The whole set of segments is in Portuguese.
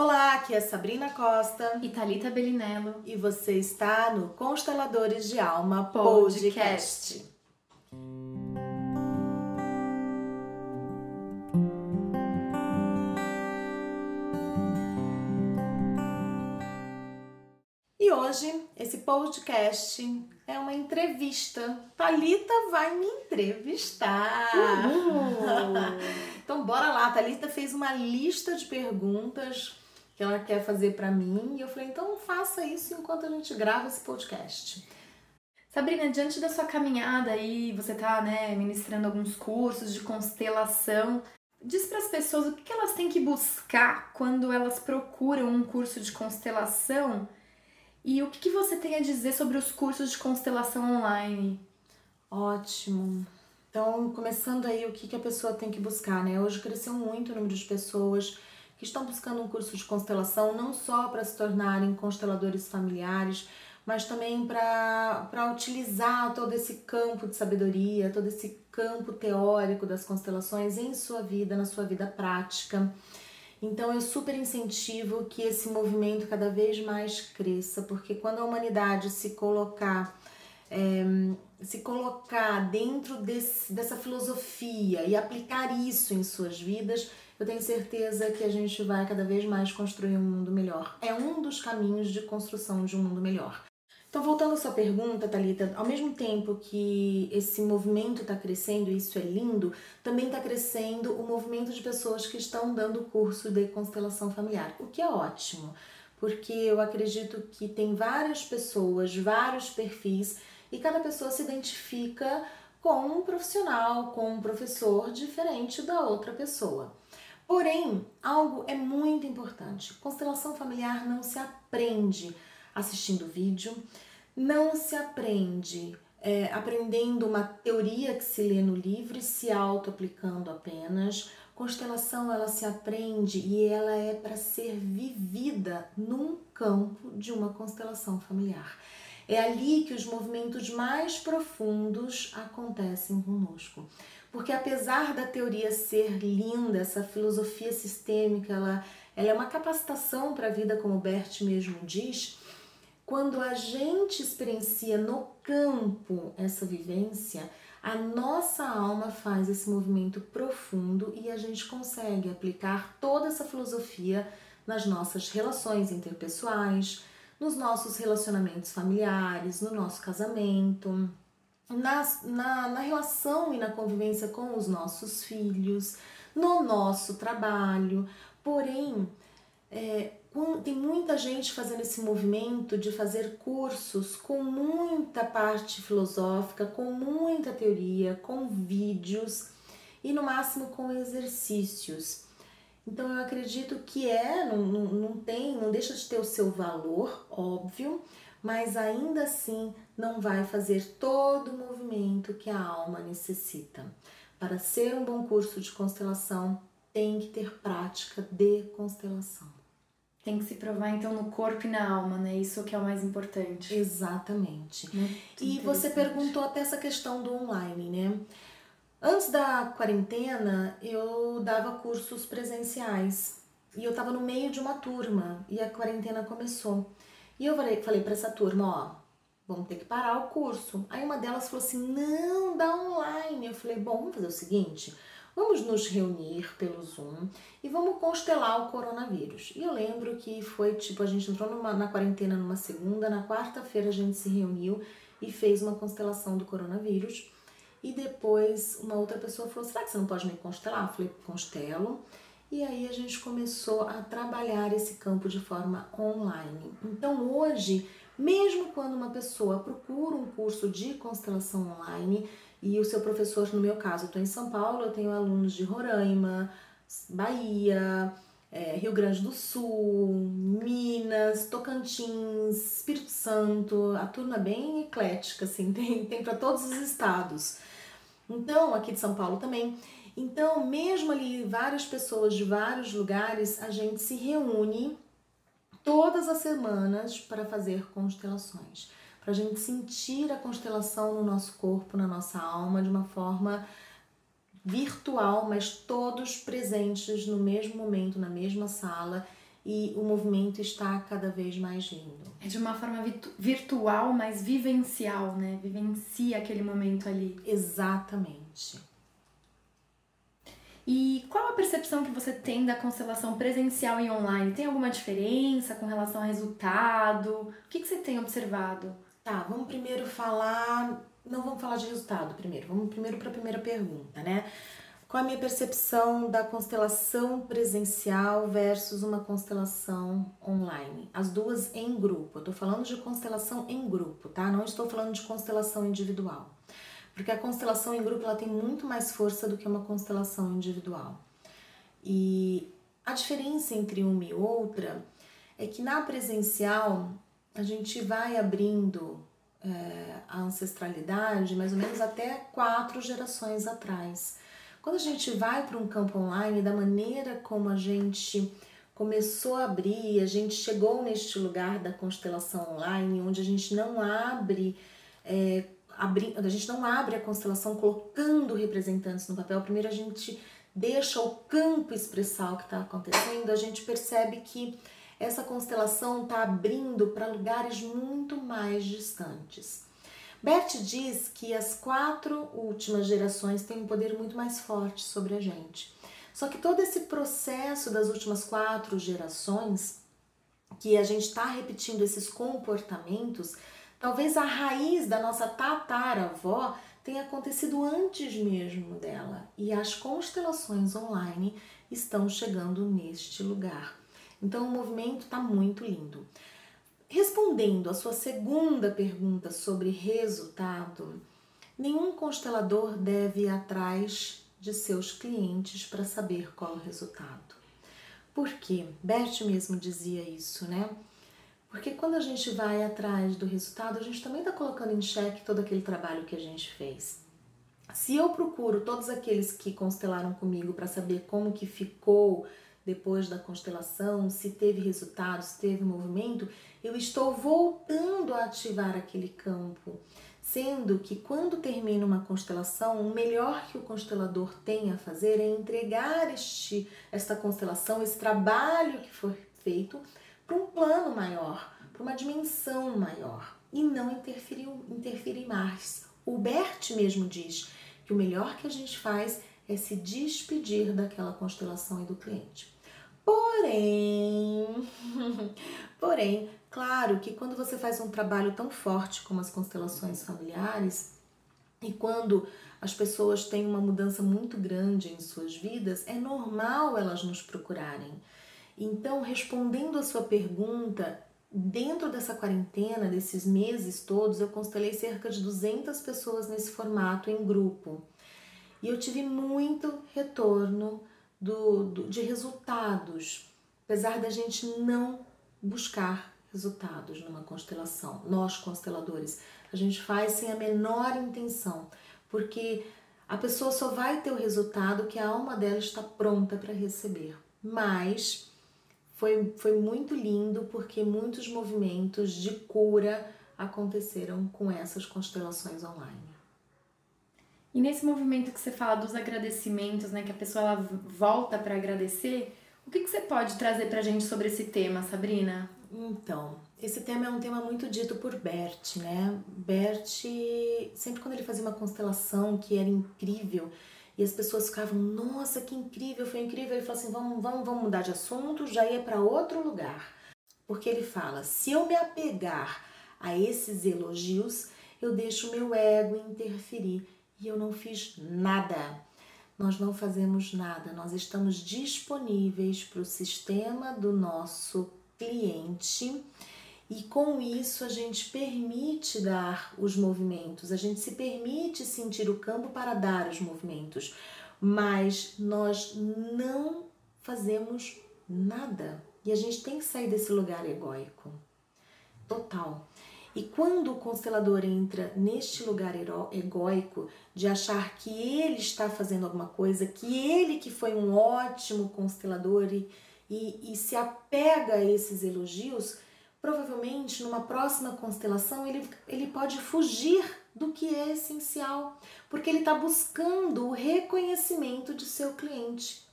Olá, aqui é Sabrina Costa e Talita Belinello e você está no Consteladores de Alma Podcast. Podcast. E hoje esse podcast é uma entrevista. Talita vai me entrevistar. então bora lá. Talita fez uma lista de perguntas que ela quer fazer para mim e eu falei então faça isso enquanto a gente grava esse podcast. Sabrina, diante da sua caminhada aí, você tá, né, ministrando alguns cursos de constelação. Diz para as pessoas o que elas têm que buscar quando elas procuram um curso de constelação e o que, você tem a dizer sobre os cursos de constelação online? Ótimo. Então, começando aí, o que, que a pessoa tem que buscar, né? Hoje cresceu muito o número de pessoas que estão buscando um curso de constelação, não só para se tornarem consteladores familiares, mas também para utilizar todo esse campo de sabedoria, todo esse campo teórico das constelações em sua vida, na sua vida prática. Então eu super incentivo que esse movimento cada vez mais cresça, porque quando a humanidade se colocar é, se colocar dentro desse, dessa filosofia e aplicar isso em suas vidas, eu tenho certeza que a gente vai cada vez mais construir um mundo melhor. É um dos caminhos de construção de um mundo melhor. Então, voltando à sua pergunta, Talita, ao mesmo tempo que esse movimento está crescendo, e isso é lindo, também está crescendo o movimento de pessoas que estão dando curso de constelação familiar, o que é ótimo, porque eu acredito que tem várias pessoas, vários perfis, e cada pessoa se identifica com um profissional, com um professor diferente da outra pessoa. Porém, algo é muito importante: constelação familiar não se aprende assistindo vídeo, não se aprende é, aprendendo uma teoria que se lê no livro e se auto-aplicando apenas. Constelação ela se aprende e ela é para ser vivida num campo de uma constelação familiar. É ali que os movimentos mais profundos acontecem conosco. Porque apesar da teoria ser linda, essa filosofia sistêmica, ela, ela é uma capacitação para a vida, como Bert mesmo diz, quando a gente experiencia no campo essa vivência, a nossa alma faz esse movimento profundo e a gente consegue aplicar toda essa filosofia nas nossas relações interpessoais, nos nossos relacionamentos familiares, no nosso casamento, na, na, relação e na convivência com os nossos filhos, no nosso trabalho. Porém, é, tem muita gente fazendo esse movimento de fazer cursos com muita parte filosófica, com muita teoria, com vídeos e no máximo com exercícios. Então eu acredito que é, não, não, não tem, não deixa de ter o seu valor, óbvio, mas ainda assim não vai fazer todo o movimento que a alma necessita. Para ser um bom curso de constelação, tem que ter prática de constelação. Tem que se provar então no corpo e na alma, né? Isso que é o mais importante. Exatamente. Muito e você perguntou até essa questão do online, né? Antes da quarentena, eu dava cursos presenciais e eu estava no meio de uma turma e a quarentena começou. E eu falei, falei para essa turma, ó, vamos ter que parar o curso. Aí uma delas falou assim: "Não, dá online". Eu falei: "Bom, vamos fazer o seguinte, Vamos nos reunir pelo Zoom e vamos constelar o coronavírus. E eu lembro que foi tipo, a gente entrou numa, na quarentena numa segunda, na quarta-feira a gente se reuniu e fez uma constelação do coronavírus. E depois uma outra pessoa falou: será que você não pode me constelar? Eu falei: constelo. E aí a gente começou a trabalhar esse campo de forma online. Então hoje, mesmo quando uma pessoa procura um curso de constelação online, e o seu professor, no meu caso, eu estou em São Paulo, eu tenho alunos de Roraima, Bahia, é, Rio Grande do Sul, Minas, Tocantins, Espírito Santo, a turma é bem eclética, assim, tem, tem para todos os estados. Então, aqui de São Paulo também. Então, mesmo ali, várias pessoas de vários lugares, a gente se reúne todas as semanas para fazer constelações para a gente sentir a constelação no nosso corpo, na nossa alma, de uma forma virtual, mas todos presentes no mesmo momento, na mesma sala e o movimento está cada vez mais lindo. É de uma forma virtual, mas vivencial, né? Vivencia aquele momento ali. Exatamente. E qual a percepção que você tem da constelação presencial e online? Tem alguma diferença com relação ao resultado? O que, que você tem observado? Tá, vamos primeiro falar. Não vamos falar de resultado primeiro, vamos primeiro para a primeira pergunta, né? Qual a minha percepção da constelação presencial versus uma constelação online? As duas em grupo. Eu tô falando de constelação em grupo, tá? Não estou falando de constelação individual. Porque a constelação em grupo ela tem muito mais força do que uma constelação individual. E a diferença entre uma e outra é que na presencial a gente vai abrindo é, a ancestralidade mais ou menos até quatro gerações atrás. Quando a gente vai para um campo online, da maneira como a gente começou a abrir, a gente chegou neste lugar da constelação online, onde a gente não abre, é, a gente não abre a constelação colocando representantes no papel. Primeiro a gente deixa o campo expressar o que está acontecendo, a gente percebe que essa constelação está abrindo para lugares muito mais distantes. Bert diz que as quatro últimas gerações têm um poder muito mais forte sobre a gente. Só que todo esse processo das últimas quatro gerações, que a gente está repetindo esses comportamentos, talvez a raiz da nossa tataravó tenha acontecido antes mesmo dela. E as constelações online estão chegando neste lugar. Então o movimento está muito lindo. Respondendo a sua segunda pergunta sobre resultado, nenhum constelador deve ir atrás de seus clientes para saber qual o resultado. Por quê? Bert mesmo dizia isso, né? Porque quando a gente vai atrás do resultado, a gente também está colocando em xeque todo aquele trabalho que a gente fez. Se eu procuro todos aqueles que constelaram comigo para saber como que ficou depois da constelação, se teve resultado, se teve movimento, eu estou voltando a ativar aquele campo. Sendo que quando termina uma constelação, o melhor que o constelador tem a fazer é entregar este, esta constelação, esse trabalho que foi feito, para um plano maior, para uma dimensão maior e não interferir, interferir mais. O Bert mesmo diz que o melhor que a gente faz é se despedir daquela constelação e do cliente. Porém, porém, claro que quando você faz um trabalho tão forte como as constelações familiares e quando as pessoas têm uma mudança muito grande em suas vidas, é normal elas nos procurarem. Então, respondendo a sua pergunta, dentro dessa quarentena, desses meses todos, eu constelei cerca de 200 pessoas nesse formato em grupo. E eu tive muito retorno do, do, de resultados, apesar da gente não buscar resultados numa constelação. Nós, consteladores, a gente faz sem a menor intenção, porque a pessoa só vai ter o resultado que a alma dela está pronta para receber. Mas foi, foi muito lindo porque muitos movimentos de cura aconteceram com essas constelações online. E nesse movimento que você fala dos agradecimentos, né, que a pessoa ela volta para agradecer, o que, que você pode trazer para a gente sobre esse tema, Sabrina? Então, esse tema é um tema muito dito por Bert, né? Bert, sempre quando ele fazia uma constelação que era incrível e as pessoas ficavam, nossa, que incrível, foi incrível, ele falou assim: vamos, vamos, vamos mudar de assunto, já ia para outro lugar. Porque ele fala: se eu me apegar a esses elogios, eu deixo o meu ego interferir e eu não fiz nada. Nós não fazemos nada, nós estamos disponíveis para o sistema do nosso cliente e com isso a gente permite dar os movimentos, a gente se permite sentir o campo para dar os movimentos, mas nós não fazemos nada. E a gente tem que sair desse lugar egóico total. E quando o constelador entra neste lugar egóico de achar que ele está fazendo alguma coisa, que ele que foi um ótimo constelador e, e, e se apega a esses elogios, provavelmente numa próxima constelação ele, ele pode fugir do que é essencial, porque ele está buscando o reconhecimento de seu cliente.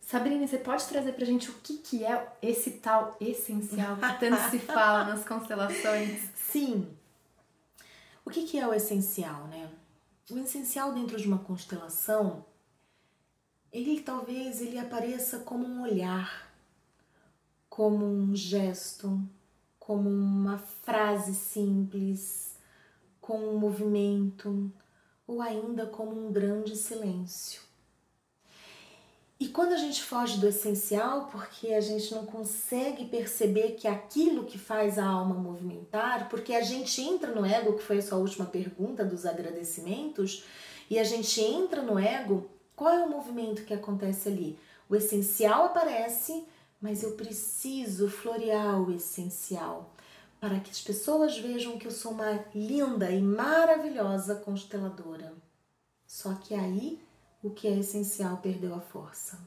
Sabrina, você pode trazer pra gente o que, que é esse tal essencial que tanto se fala nas constelações? Sim. O que, que é o essencial, né? O essencial dentro de uma constelação, ele talvez ele apareça como um olhar, como um gesto, como uma frase simples, com um movimento, ou ainda como um grande silêncio. E quando a gente foge do essencial, porque a gente não consegue perceber que aquilo que faz a alma movimentar, porque a gente entra no ego, que foi a sua última pergunta dos agradecimentos, e a gente entra no ego, qual é o movimento que acontece ali? O essencial aparece, mas eu preciso florear o essencial para que as pessoas vejam que eu sou uma linda e maravilhosa consteladora. Só que aí o que é essencial perdeu a força.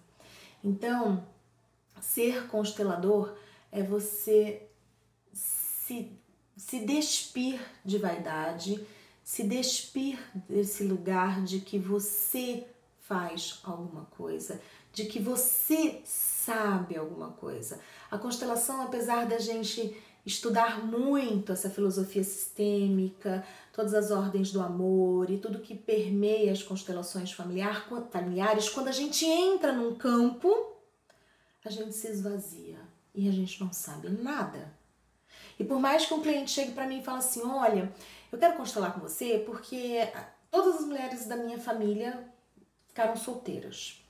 Então, ser constelador é você se, se despir de vaidade, se despir desse lugar de que você faz alguma coisa, de que você sabe alguma coisa. A constelação, apesar da gente estudar muito essa filosofia sistêmica, todas as ordens do amor e tudo que permeia as constelações familiar, familiares, quando a gente entra num campo, a gente se esvazia e a gente não sabe nada. E por mais que um cliente chegue para mim e fale assim: "Olha, eu quero constelar com você porque todas as mulheres da minha família ficaram solteiras.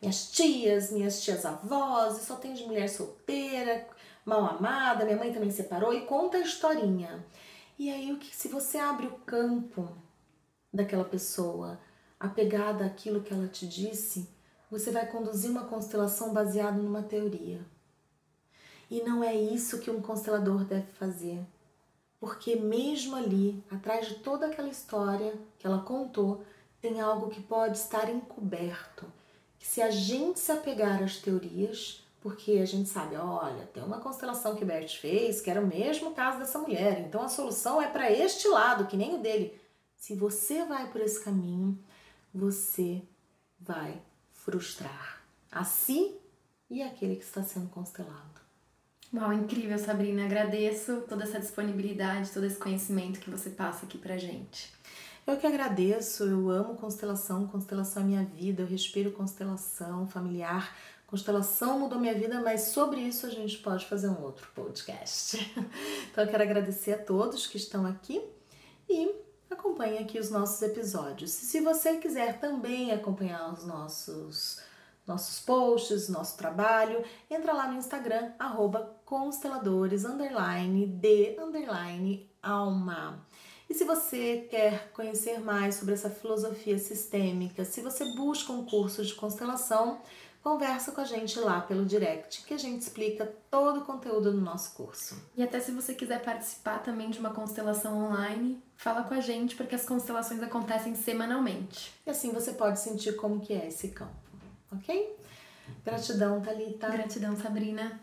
Minhas tias, minhas tias avós, e só tem de mulher solteira, mal amada, minha mãe também separou e conta a historinha. E aí o que se você abre o campo daquela pessoa, apegada àquilo que ela te disse, você vai conduzir uma constelação baseada numa teoria. E não é isso que um constelador deve fazer. Porque mesmo ali, atrás de toda aquela história que ela contou, tem algo que pode estar encoberto. Que se a gente se apegar às teorias, porque a gente sabe, olha, tem uma constelação que Bert fez, que era o mesmo caso dessa mulher, então a solução é para este lado, que nem o dele. Se você vai por esse caminho, você vai frustrar a si e aquele que está sendo constelado. Uau, incrível, Sabrina. Agradeço toda essa disponibilidade, todo esse conhecimento que você passa aqui pra gente. Eu que agradeço, eu amo constelação, constelação é minha vida, eu respiro constelação familiar Constelação mudou minha vida, mas sobre isso a gente pode fazer um outro podcast. Então eu quero agradecer a todos que estão aqui e acompanhe aqui os nossos episódios. Se você quiser também acompanhar os nossos nossos posts, nosso trabalho, entra lá no Instagram, arroba E se você quer conhecer mais sobre essa filosofia sistêmica, se você busca um curso de constelação, conversa com a gente lá pelo direct, que a gente explica todo o conteúdo do nosso curso. E até se você quiser participar também de uma constelação online, fala com a gente, porque as constelações acontecem semanalmente. E assim você pode sentir como que é esse campo, ok? Gratidão, Thalita. Gratidão, Sabrina.